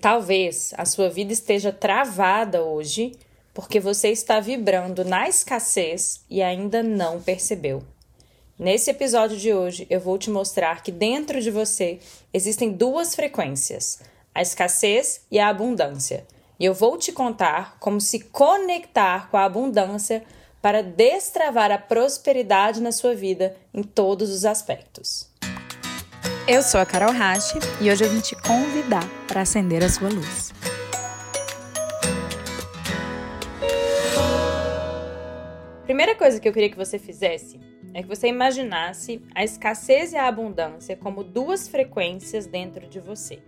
Talvez a sua vida esteja travada hoje porque você está vibrando na escassez e ainda não percebeu. Nesse episódio de hoje, eu vou te mostrar que dentro de você existem duas frequências: a escassez e a abundância. E eu vou te contar como se conectar com a abundância para destravar a prosperidade na sua vida em todos os aspectos. Eu sou a Carol Rache e hoje eu vim te convidar para acender a sua luz. Primeira coisa que eu queria que você fizesse é que você imaginasse a escassez e a abundância como duas frequências dentro de você.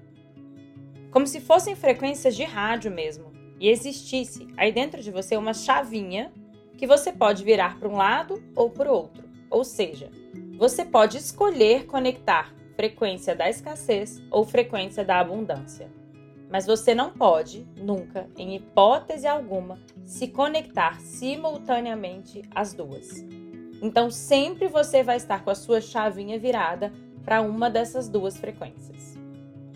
Como se fossem frequências de rádio mesmo, e existisse aí dentro de você uma chavinha que você pode virar para um lado ou para o outro. Ou seja, você pode escolher conectar frequência da escassez ou frequência da abundância. Mas você não pode, nunca, em hipótese alguma, se conectar simultaneamente às duas. Então, sempre você vai estar com a sua chavinha virada para uma dessas duas frequências.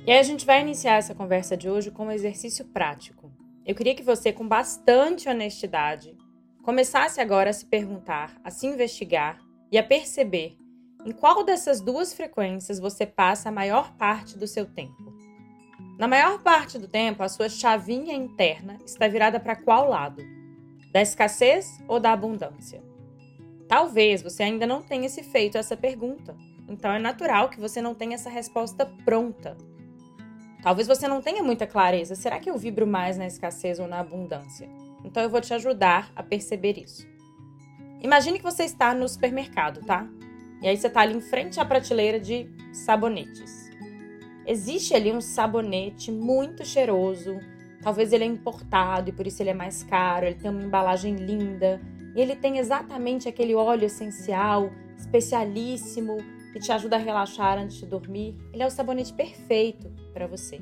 E aí, a gente vai iniciar essa conversa de hoje com um exercício prático. Eu queria que você, com bastante honestidade, começasse agora a se perguntar, a se investigar e a perceber em qual dessas duas frequências você passa a maior parte do seu tempo? Na maior parte do tempo, a sua chavinha interna está virada para qual lado? Da escassez ou da abundância? Talvez você ainda não tenha se feito essa pergunta, então é natural que você não tenha essa resposta pronta. Talvez você não tenha muita clareza: será que eu vibro mais na escassez ou na abundância? Então eu vou te ajudar a perceber isso. Imagine que você está no supermercado, tá? E aí você tá ali em frente à prateleira de sabonetes. Existe ali um sabonete muito cheiroso. Talvez ele é importado e por isso ele é mais caro. Ele tem uma embalagem linda. E ele tem exatamente aquele óleo essencial, especialíssimo, que te ajuda a relaxar antes de dormir. Ele é o sabonete perfeito para você.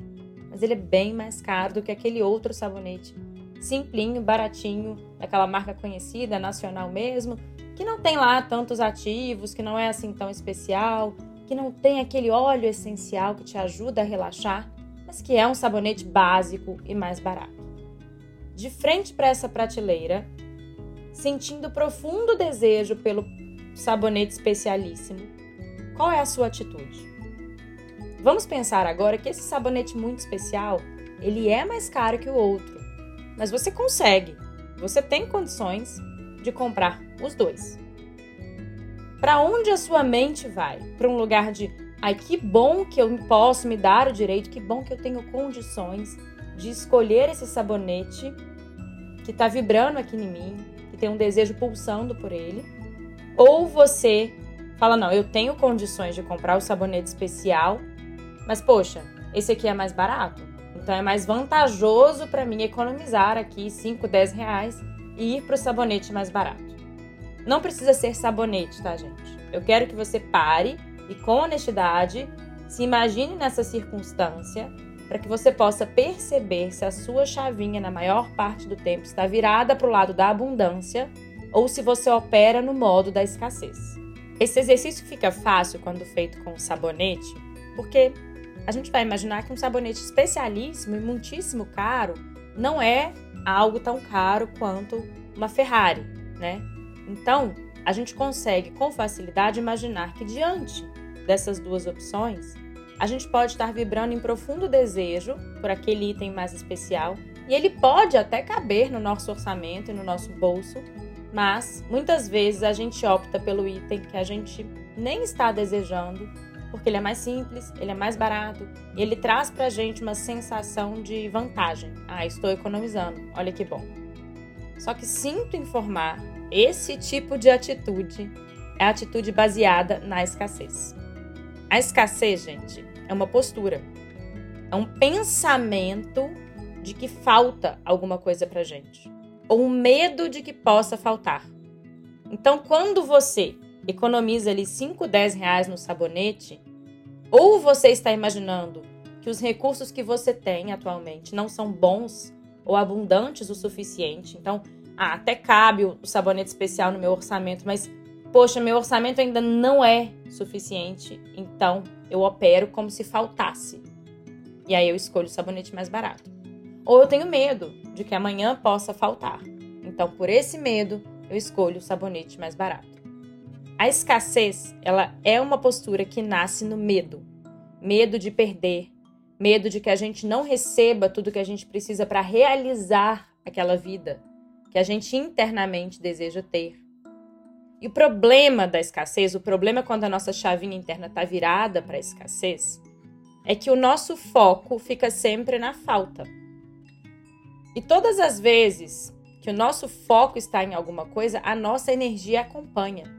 Mas ele é bem mais caro do que aquele outro sabonete simplinho, baratinho, daquela marca conhecida, nacional mesmo, que não tem lá tantos ativos, que não é assim tão especial, que não tem aquele óleo essencial que te ajuda a relaxar, mas que é um sabonete básico e mais barato. De frente para essa prateleira, sentindo profundo desejo pelo sabonete especialíssimo, qual é a sua atitude? Vamos pensar agora que esse sabonete muito especial, ele é mais caro que o outro, mas você consegue, você tem condições de comprar os dois. Para onde a sua mente vai? Para um lugar de, ai que bom que eu posso me dar o direito, que bom que eu tenho condições de escolher esse sabonete que está vibrando aqui em mim, que tem um desejo pulsando por ele. Ou você fala, não, eu tenho condições de comprar o sabonete especial, mas poxa, esse aqui é mais barato. Então é mais vantajoso para mim economizar aqui 5, 10 reais e ir para o sabonete mais barato. Não precisa ser sabonete, tá, gente? Eu quero que você pare e, com honestidade, se imagine nessa circunstância para que você possa perceber se a sua chavinha, na maior parte do tempo, está virada para o lado da abundância ou se você opera no modo da escassez. Esse exercício fica fácil quando feito com sabonete, porque a gente vai imaginar que um sabonete especialíssimo e muitíssimo caro não é algo tão caro quanto uma Ferrari, né? Então, a gente consegue com facilidade imaginar que diante dessas duas opções, a gente pode estar vibrando em profundo desejo por aquele item mais especial e ele pode até caber no nosso orçamento e no nosso bolso, mas muitas vezes a gente opta pelo item que a gente nem está desejando porque ele é mais simples, ele é mais barato e ele traz pra gente uma sensação de vantagem. Ah, estou economizando, olha que bom. Só que sinto informar, esse tipo de atitude é a atitude baseada na escassez. A escassez, gente, é uma postura, é um pensamento de que falta alguma coisa pra gente, ou um medo de que possa faltar. Então, quando você economiza ali 5, 10 reais no sabonete, ou você está imaginando que os recursos que você tem atualmente não são bons ou abundantes o suficiente. Então, ah, até cabe o sabonete especial no meu orçamento, mas poxa, meu orçamento ainda não é suficiente, então eu opero como se faltasse. E aí eu escolho o sabonete mais barato. Ou eu tenho medo de que amanhã possa faltar. Então, por esse medo, eu escolho o sabonete mais barato. A escassez, ela é uma postura que nasce no medo. Medo de perder, medo de que a gente não receba tudo que a gente precisa para realizar aquela vida que a gente internamente deseja ter. E o problema da escassez, o problema quando a nossa chavinha interna está virada para a escassez, é que o nosso foco fica sempre na falta. E todas as vezes que o nosso foco está em alguma coisa, a nossa energia acompanha.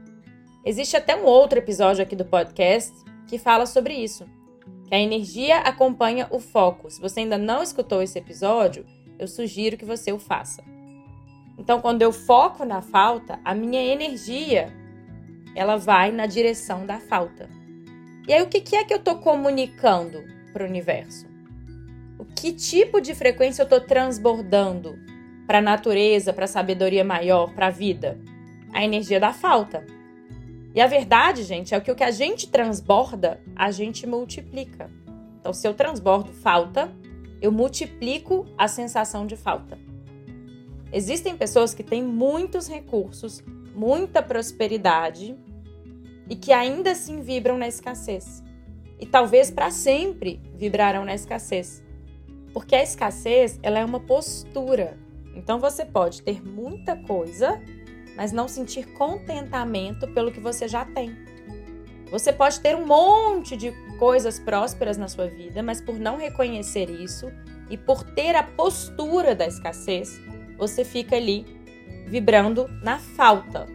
Existe até um outro episódio aqui do podcast que fala sobre isso, que a energia acompanha o foco. Se você ainda não escutou esse episódio, eu sugiro que você o faça. Então, quando eu foco na falta, a minha energia ela vai na direção da falta. E aí, o que é que eu estou comunicando para o universo? O que tipo de frequência eu estou transbordando para a natureza, para a sabedoria maior, para a vida? A energia da falta. E a verdade, gente, é que o que a gente transborda, a gente multiplica. Então, se eu transbordo falta, eu multiplico a sensação de falta. Existem pessoas que têm muitos recursos, muita prosperidade e que ainda assim vibram na escassez. E talvez para sempre vibrarão na escassez. Porque a escassez, ela é uma postura. Então você pode ter muita coisa, mas não sentir contentamento pelo que você já tem. Você pode ter um monte de coisas prósperas na sua vida, mas por não reconhecer isso e por ter a postura da escassez, você fica ali vibrando na falta.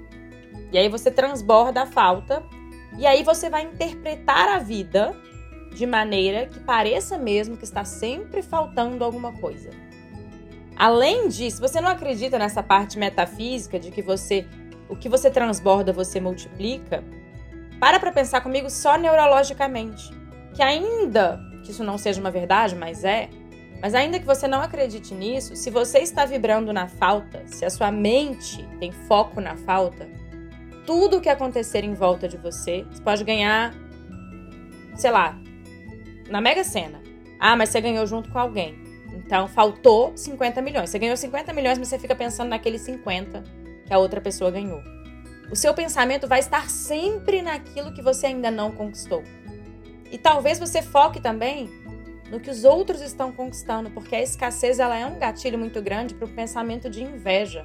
E aí você transborda a falta e aí você vai interpretar a vida de maneira que pareça mesmo que está sempre faltando alguma coisa. Além disso, você não acredita nessa parte metafísica de que você o que você transborda você multiplica? Para para pensar comigo só neurologicamente, que ainda que isso não seja uma verdade, mas é, mas ainda que você não acredite nisso, se você está vibrando na falta, se a sua mente tem foco na falta, tudo o que acontecer em volta de você, você pode ganhar, sei lá, na Mega Sena. Ah, mas você ganhou junto com alguém. Então faltou 50 milhões. Você ganhou 50 milhões, mas você fica pensando naqueles 50 que a outra pessoa ganhou. O seu pensamento vai estar sempre naquilo que você ainda não conquistou. E talvez você foque também no que os outros estão conquistando, porque a escassez ela é um gatilho muito grande para o pensamento de inveja.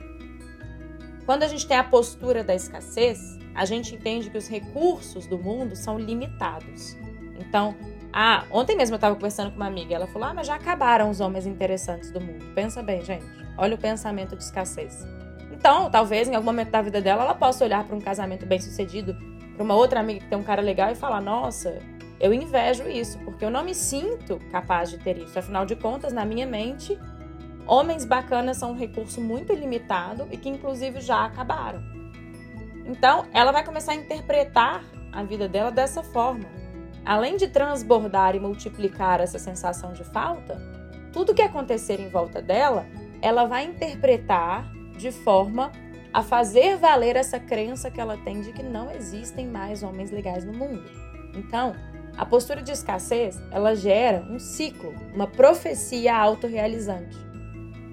Quando a gente tem a postura da escassez, a gente entende que os recursos do mundo são limitados. Então, ah, ontem mesmo eu estava conversando com uma amiga, ela falou: "Ah, mas já acabaram os homens interessantes do mundo". Pensa bem, gente. Olha o pensamento de escassez. Então, talvez em algum momento da vida dela ela possa olhar para um casamento bem-sucedido, para uma outra amiga que tem um cara legal e falar: "Nossa, eu invejo isso, porque eu não me sinto capaz de ter isso. Afinal de contas, na minha mente, homens bacanas são um recurso muito limitado e que, inclusive, já acabaram. Então, ela vai começar a interpretar a vida dela dessa forma. Além de transbordar e multiplicar essa sensação de falta, tudo que acontecer em volta dela, ela vai interpretar de forma a fazer valer essa crença que ela tem de que não existem mais homens legais no mundo. Então, a postura de escassez, ela gera um ciclo, uma profecia autorrealizante.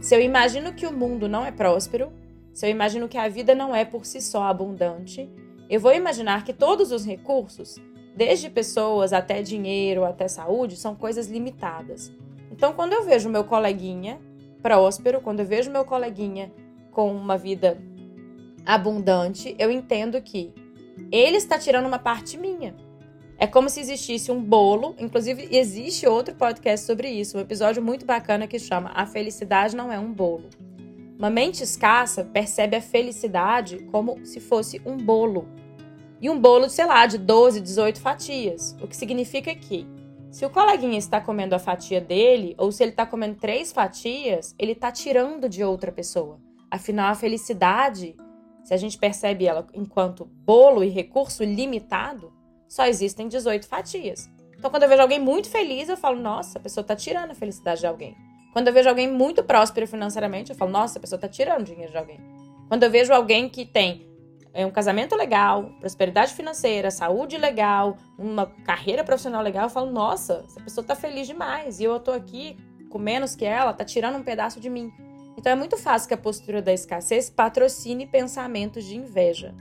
Se eu imagino que o mundo não é próspero, se eu imagino que a vida não é por si só abundante, eu vou imaginar que todos os recursos, desde pessoas até dinheiro, até saúde, são coisas limitadas. Então, quando eu vejo meu coleguinha próspero, quando eu vejo meu coleguinha com uma vida abundante, eu entendo que ele está tirando uma parte minha. É como se existisse um bolo, inclusive existe outro podcast sobre isso, um episódio muito bacana que chama A Felicidade Não é um Bolo. Uma mente escassa percebe a felicidade como se fosse um bolo. E um bolo, sei lá, de 12, 18 fatias. O que significa que, se o coleguinha está comendo a fatia dele, ou se ele está comendo três fatias, ele está tirando de outra pessoa. Afinal, a felicidade, se a gente percebe ela enquanto bolo e recurso limitado, só existem 18 fatias. Então, quando eu vejo alguém muito feliz, eu falo, nossa, a pessoa está tirando a felicidade de alguém. Quando eu vejo alguém muito próspero financeiramente, eu falo, nossa, a pessoa está tirando dinheiro de alguém. Quando eu vejo alguém que tem um casamento legal, prosperidade financeira, saúde legal, uma carreira profissional legal, eu falo, nossa, essa pessoa tá feliz demais. E eu tô aqui com menos que ela, tá tirando um pedaço de mim. Então é muito fácil que a postura da escassez patrocine pensamentos de inveja.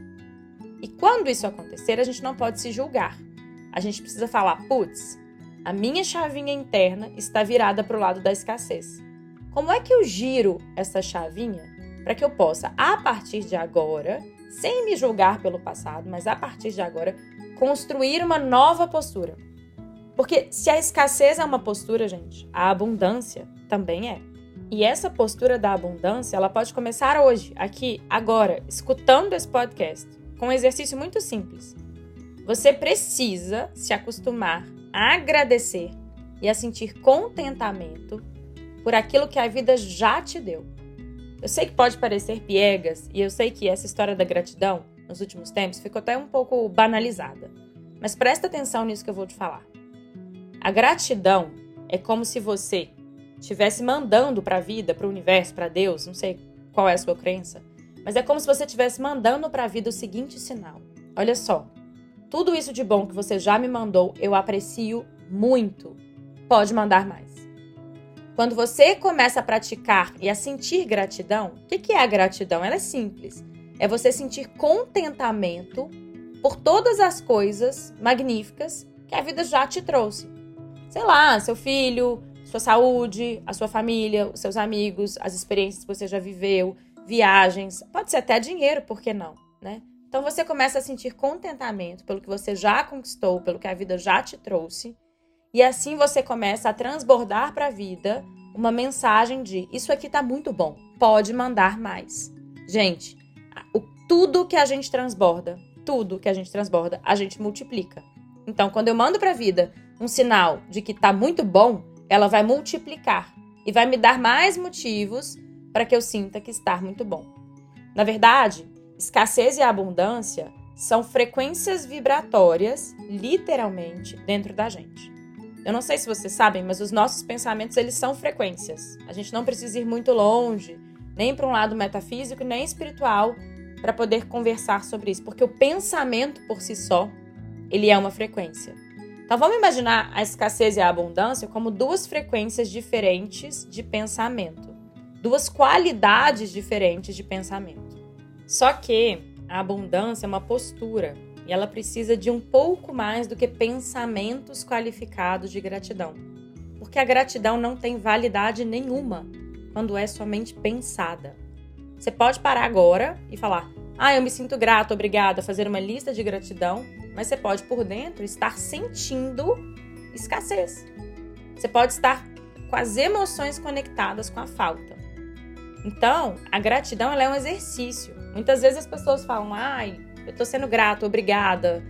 E quando isso acontecer, a gente não pode se julgar. A gente precisa falar, putz, a minha chavinha interna está virada para o lado da escassez. Como é que eu giro essa chavinha para que eu possa, a partir de agora, sem me julgar pelo passado, mas a partir de agora, construir uma nova postura. Porque se a escassez é uma postura, gente, a abundância também é. E essa postura da abundância, ela pode começar hoje, aqui, agora, escutando esse podcast, com um exercício muito simples. Você precisa se acostumar a agradecer e a sentir contentamento por aquilo que a vida já te deu. Eu sei que pode parecer piegas e eu sei que essa história da gratidão, nos últimos tempos, ficou até um pouco banalizada. Mas presta atenção nisso que eu vou te falar. A gratidão é como se você estivesse mandando para a vida, para o universo, para Deus, não sei qual é a sua crença, mas é como se você estivesse mandando para a vida o seguinte sinal: Olha só, tudo isso de bom que você já me mandou, eu aprecio muito. Pode mandar mais. Quando você começa a praticar e a sentir gratidão, o que é a gratidão? Ela é simples. É você sentir contentamento por todas as coisas magníficas que a vida já te trouxe. Sei lá, seu filho, sua saúde, a sua família, os seus amigos, as experiências que você já viveu, viagens, pode ser até dinheiro, por que não, né? Então você começa a sentir contentamento pelo que você já conquistou, pelo que a vida já te trouxe, e assim você começa a transbordar para a vida uma mensagem de isso aqui tá muito bom, pode mandar mais. Gente, o, tudo que a gente transborda, tudo que a gente transborda, a gente multiplica. Então, quando eu mando para a vida um sinal de que tá muito bom, ela vai multiplicar e vai me dar mais motivos para que eu sinta que está muito bom. Na verdade, escassez e abundância são frequências vibratórias, literalmente, dentro da gente. Eu não sei se vocês sabem, mas os nossos pensamentos eles são frequências. A gente não precisa ir muito longe, nem para um lado metafísico, nem espiritual, para poder conversar sobre isso, porque o pensamento por si só, ele é uma frequência. Então vamos imaginar a escassez e a abundância como duas frequências diferentes de pensamento, duas qualidades diferentes de pensamento. Só que a abundância é uma postura, e ela precisa de um pouco mais do que pensamentos qualificados de gratidão. Porque a gratidão não tem validade nenhuma quando é somente pensada. Você pode parar agora e falar: Ah, eu me sinto grato, obrigada, fazer uma lista de gratidão, mas você pode por dentro estar sentindo escassez. Você pode estar com as emoções conectadas com a falta. Então, a gratidão é um exercício. Muitas vezes as pessoas falam: ai, eu estou sendo grato, obrigada.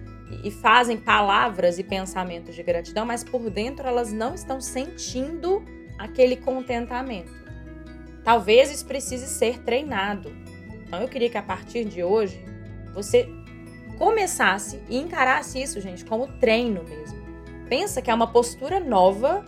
E fazem palavras e pensamentos de gratidão, mas por dentro elas não estão sentindo aquele contentamento. Talvez isso precise ser treinado. Então eu queria que a partir de hoje você começasse e encarasse isso, gente, como treino mesmo. Pensa que é uma postura nova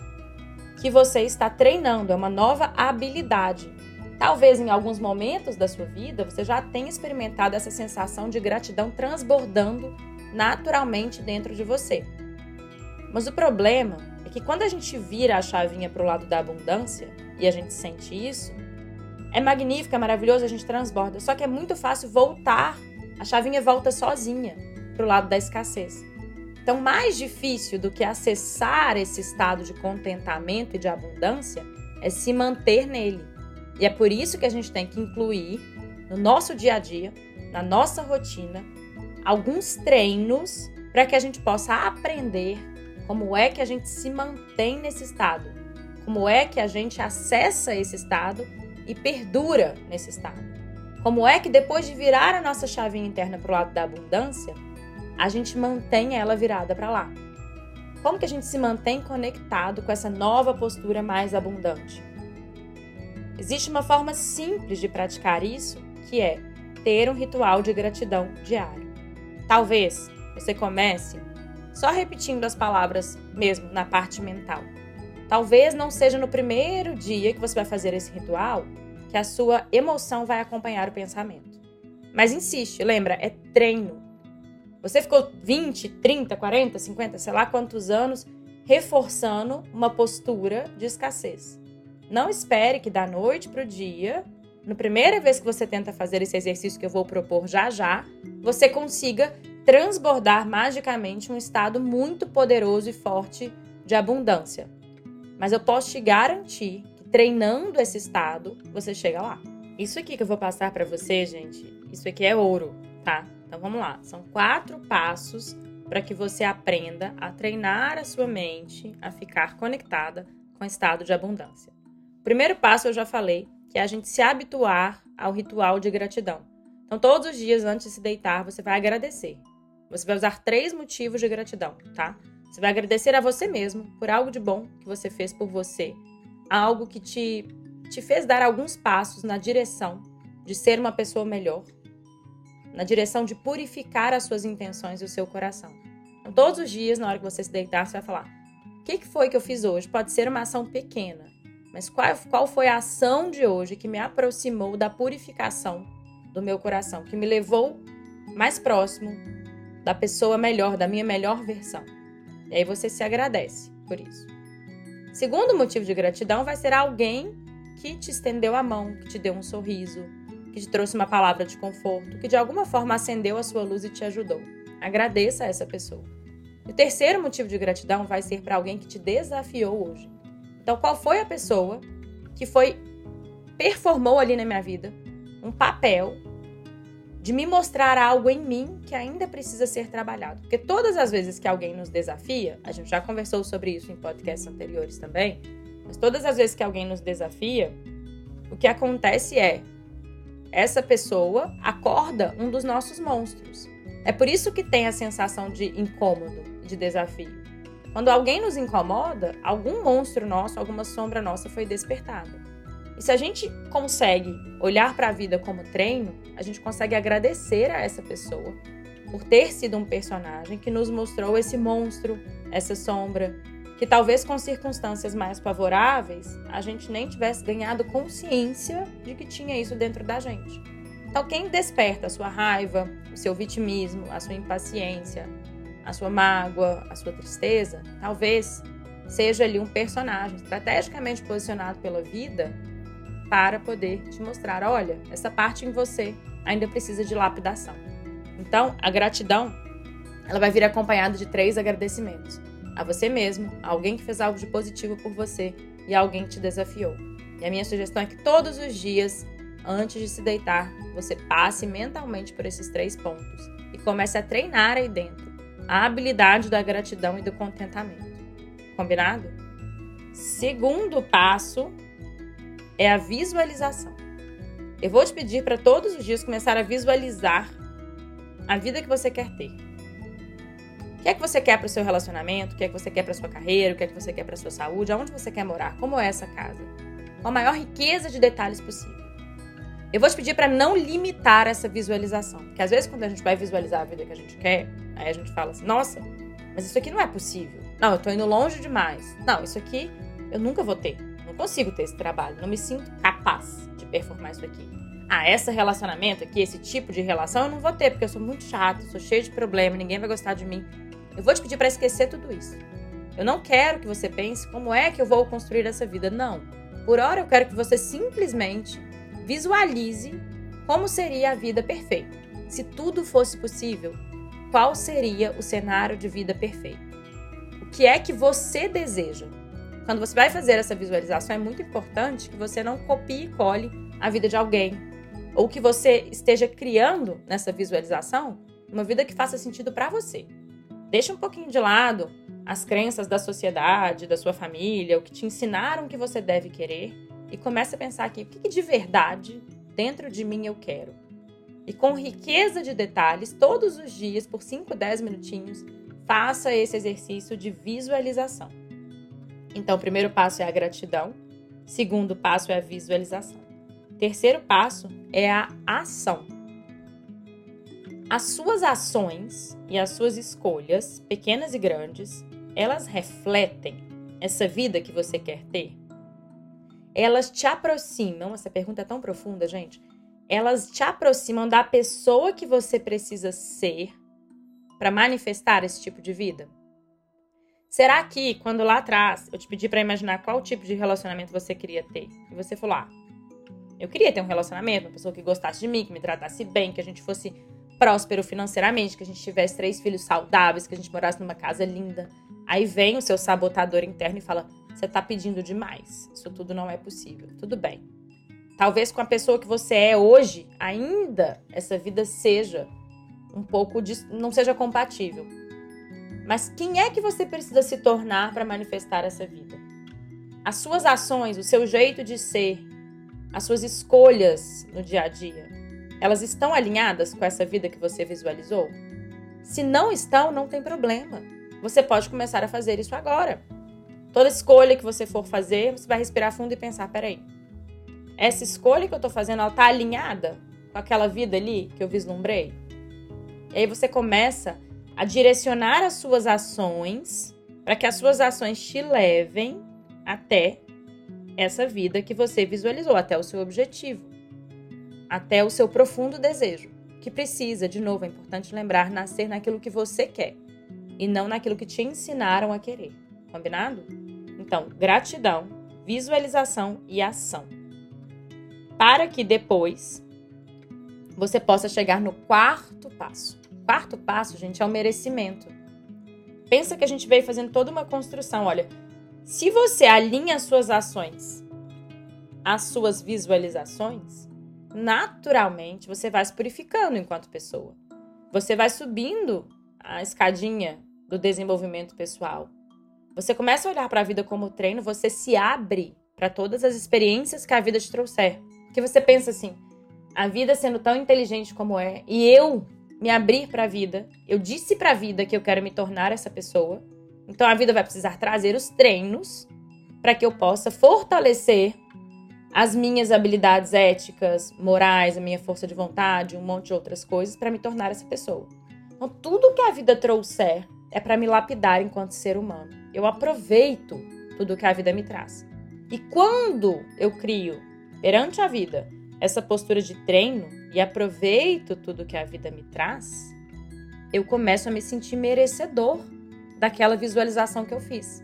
que você está treinando, é uma nova habilidade. Talvez em alguns momentos da sua vida você já tenha experimentado essa sensação de gratidão transbordando naturalmente dentro de você. Mas o problema é que quando a gente vira a chavinha para o lado da abundância e a gente sente isso, é magnífico, é maravilhoso, a gente transborda. Só que é muito fácil voltar, a chavinha volta sozinha para o lado da escassez. Então, mais difícil do que acessar esse estado de contentamento e de abundância é se manter nele. E é por isso que a gente tem que incluir no nosso dia a dia, na nossa rotina, alguns treinos para que a gente possa aprender como é que a gente se mantém nesse estado, como é que a gente acessa esse estado e perdura nesse estado. Como é que depois de virar a nossa chavinha interna para o lado da abundância, a gente mantém ela virada para lá? Como que a gente se mantém conectado com essa nova postura mais abundante? Existe uma forma simples de praticar isso, que é ter um ritual de gratidão diário. Talvez você comece só repetindo as palavras mesmo na parte mental. Talvez não seja no primeiro dia que você vai fazer esse ritual que a sua emoção vai acompanhar o pensamento. Mas insiste, lembra, é treino. Você ficou 20, 30, 40, 50, sei lá quantos anos reforçando uma postura de escassez. Não espere que da noite para o dia, na primeira vez que você tenta fazer esse exercício que eu vou propor já já, você consiga transbordar magicamente um estado muito poderoso e forte de abundância. Mas eu posso te garantir que treinando esse estado, você chega lá. Isso aqui que eu vou passar para você, gente, isso aqui é ouro, tá? Então vamos lá. São quatro passos para que você aprenda a treinar a sua mente a ficar conectada com o estado de abundância. Primeiro passo eu já falei, que é a gente se habituar ao ritual de gratidão. Então, todos os dias antes de se deitar, você vai agradecer. Você vai usar três motivos de gratidão, tá? Você vai agradecer a você mesmo por algo de bom que você fez por você, algo que te, te fez dar alguns passos na direção de ser uma pessoa melhor, na direção de purificar as suas intenções e o seu coração. Então, todos os dias, na hora que você se deitar, você vai falar: o que, que foi que eu fiz hoje? Pode ser uma ação pequena, mas qual, qual foi a ação de hoje que me aproximou da purificação do meu coração, que me levou mais próximo da pessoa melhor, da minha melhor versão? E aí você se agradece por isso. Segundo motivo de gratidão vai ser alguém que te estendeu a mão, que te deu um sorriso, que te trouxe uma palavra de conforto, que de alguma forma acendeu a sua luz e te ajudou. Agradeça a essa pessoa. O terceiro motivo de gratidão vai ser para alguém que te desafiou hoje. Então, qual foi a pessoa que foi performou ali na minha vida um papel de me mostrar algo em mim que ainda precisa ser trabalhado? Porque todas as vezes que alguém nos desafia, a gente já conversou sobre isso em podcasts anteriores também, mas todas as vezes que alguém nos desafia, o que acontece é essa pessoa acorda um dos nossos monstros. É por isso que tem a sensação de incômodo, de desafio. Quando alguém nos incomoda, algum monstro nosso, alguma sombra nossa foi despertada. E se a gente consegue olhar para a vida como treino, a gente consegue agradecer a essa pessoa por ter sido um personagem que nos mostrou esse monstro, essa sombra, que talvez com circunstâncias mais favoráveis a gente nem tivesse ganhado consciência de que tinha isso dentro da gente. Então, quem desperta a sua raiva, o seu vitimismo, a sua impaciência, a sua mágoa, a sua tristeza, talvez seja ali um personagem estrategicamente posicionado pela vida para poder te mostrar: olha, essa parte em você ainda precisa de lapidação. Então, a gratidão ela vai vir acompanhada de três agradecimentos a você mesmo, a alguém que fez algo de positivo por você e a alguém que te desafiou. E a minha sugestão é que todos os dias, antes de se deitar, você passe mentalmente por esses três pontos e comece a treinar aí dentro a habilidade da gratidão e do contentamento. Combinado? Segundo passo é a visualização. Eu vou te pedir para todos os dias começar a visualizar a vida que você quer ter que é que você quer para o seu relacionamento? O que é que você quer para sua carreira? O que é que você quer para sua saúde? Aonde você quer morar? Como é essa casa? Com a maior riqueza de detalhes possível. Eu vou te pedir para não limitar essa visualização, porque às vezes quando a gente vai visualizar a vida que a gente quer, aí a gente fala assim: "Nossa, mas isso aqui não é possível. Não, eu tô indo longe demais. Não, isso aqui eu nunca vou ter. Não consigo ter esse trabalho, não me sinto capaz de performar isso aqui. Ah, esse relacionamento aqui, esse tipo de relação eu não vou ter, porque eu sou muito chato, sou cheio de problema, ninguém vai gostar de mim. Eu vou te pedir para esquecer tudo isso. Eu não quero que você pense como é que eu vou construir essa vida. Não. Por hora eu quero que você simplesmente visualize como seria a vida perfeita. Se tudo fosse possível, qual seria o cenário de vida perfeito? O que é que você deseja? Quando você vai fazer essa visualização, é muito importante que você não copie e cole a vida de alguém, ou que você esteja criando nessa visualização uma vida que faça sentido para você. Deixa um pouquinho de lado as crenças da sociedade, da sua família, o que te ensinaram que você deve querer e comece a pensar aqui, o que de verdade dentro de mim eu quero? E com riqueza de detalhes, todos os dias, por 5, 10 minutinhos, faça esse exercício de visualização. Então, o primeiro passo é a gratidão, segundo passo é a visualização. Terceiro passo é a ação. As suas ações e as suas escolhas, pequenas e grandes, elas refletem essa vida que você quer ter? Elas te aproximam, essa pergunta é tão profunda, gente. elas te aproximam da pessoa que você precisa ser para manifestar esse tipo de vida? Será que quando lá atrás eu te pedi para imaginar qual tipo de relacionamento você queria ter, e você falou: "Ah, eu queria ter um relacionamento, uma pessoa que gostasse de mim, que me tratasse bem, que a gente fosse próspero financeiramente, que a gente tivesse três filhos saudáveis, que a gente morasse numa casa linda". Aí vem o seu sabotador interno e fala: "Você tá pedindo demais. Isso tudo não é possível". Tudo bem. Talvez com a pessoa que você é hoje, ainda essa vida seja um pouco de, não seja compatível. Mas quem é que você precisa se tornar para manifestar essa vida? As suas ações, o seu jeito de ser, as suas escolhas no dia a dia, elas estão alinhadas com essa vida que você visualizou? Se não estão, não tem problema. Você pode começar a fazer isso agora. Toda escolha que você for fazer, você vai respirar fundo e pensar: peraí, essa escolha que eu tô fazendo, ela tá alinhada com aquela vida ali que eu vislumbrei? E aí você começa a direcionar as suas ações para que as suas ações te levem até essa vida que você visualizou, até o seu objetivo, até o seu profundo desejo, que precisa, de novo, é importante lembrar, nascer naquilo que você quer e não naquilo que te ensinaram a querer. Combinado? Então, gratidão, visualização e ação para que depois você possa chegar no quarto passo. Quarto passo, gente, é o merecimento. Pensa que a gente veio fazendo toda uma construção. Olha, se você alinha as suas ações às suas visualizações, naturalmente você vai se purificando enquanto pessoa. Você vai subindo a escadinha do desenvolvimento pessoal. Você começa a olhar para a vida como treino, você se abre para todas as experiências que a vida te trouxer. Que você pensa assim: a vida sendo tão inteligente como é, e eu me abrir para a vida, eu disse para a vida que eu quero me tornar essa pessoa. Então a vida vai precisar trazer os treinos para que eu possa fortalecer as minhas habilidades éticas, morais, a minha força de vontade, um monte de outras coisas para me tornar essa pessoa. Então tudo que a vida trouxer é para me lapidar enquanto ser humano. Eu aproveito tudo que a vida me traz. E quando eu crio perante a vida essa postura de treino e aproveito tudo que a vida me traz, eu começo a me sentir merecedor daquela visualização que eu fiz.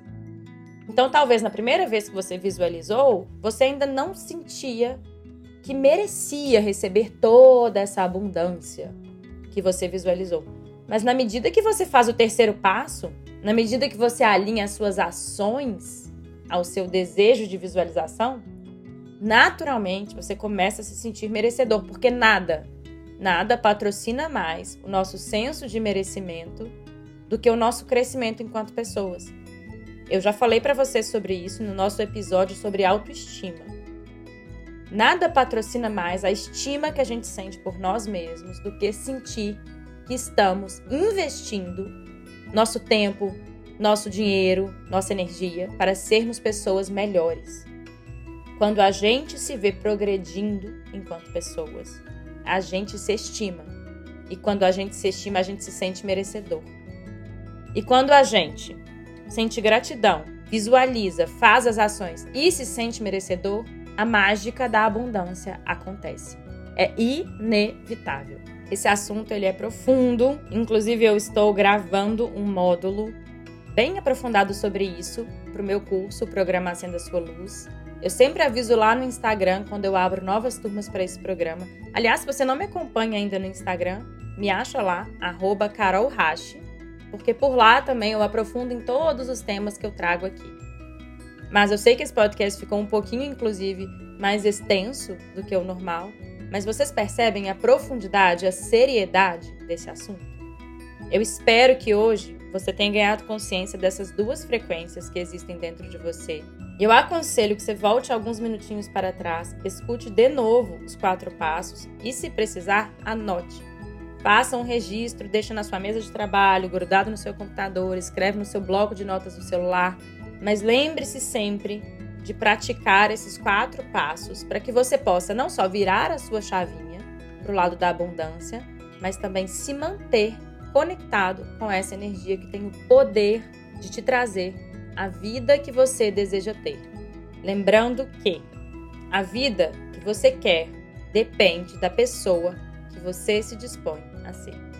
Então, talvez na primeira vez que você visualizou, você ainda não sentia que merecia receber toda essa abundância que você visualizou. Mas na medida que você faz o terceiro passo, na medida que você alinha as suas ações ao seu desejo de visualização, naturalmente você começa a se sentir merecedor, porque nada, nada patrocina mais o nosso senso de merecimento do que o nosso crescimento enquanto pessoas. Eu já falei para você sobre isso no nosso episódio sobre autoestima. Nada patrocina mais a estima que a gente sente por nós mesmos do que sentir que estamos investindo nosso tempo, nosso dinheiro, nossa energia para sermos pessoas melhores. Quando a gente se vê progredindo enquanto pessoas, a gente se estima. E quando a gente se estima, a gente se sente merecedor. E quando a gente sente gratidão, visualiza, faz as ações e se sente merecedor, a mágica da abundância acontece. É inevitável. Esse assunto ele é profundo, inclusive eu estou gravando um módulo bem aprofundado sobre isso para o meu curso Programa Acenda Sua Luz. Eu sempre aviso lá no Instagram quando eu abro novas turmas para esse programa. Aliás, se você não me acompanha ainda no Instagram, me acha lá, @carolhashi, porque por lá também eu aprofundo em todos os temas que eu trago aqui. Mas eu sei que esse podcast ficou um pouquinho, inclusive, mais extenso do que o normal, mas vocês percebem a profundidade, a seriedade desse assunto? Eu espero que hoje você tenha ganhado consciência dessas duas frequências que existem dentro de você eu aconselho que você volte alguns minutinhos para trás, escute de novo os quatro passos e, se precisar, anote. Faça um registro, deixa na sua mesa de trabalho, grudado no seu computador, escreve no seu bloco de notas do celular, mas lembre-se sempre de praticar esses quatro passos para que você possa não só virar a sua chavinha para o lado da abundância, mas também se manter conectado com essa energia que tem o poder de te trazer a vida que você deseja ter. Lembrando que a vida que você quer depende da pessoa que você se dispõe a ser.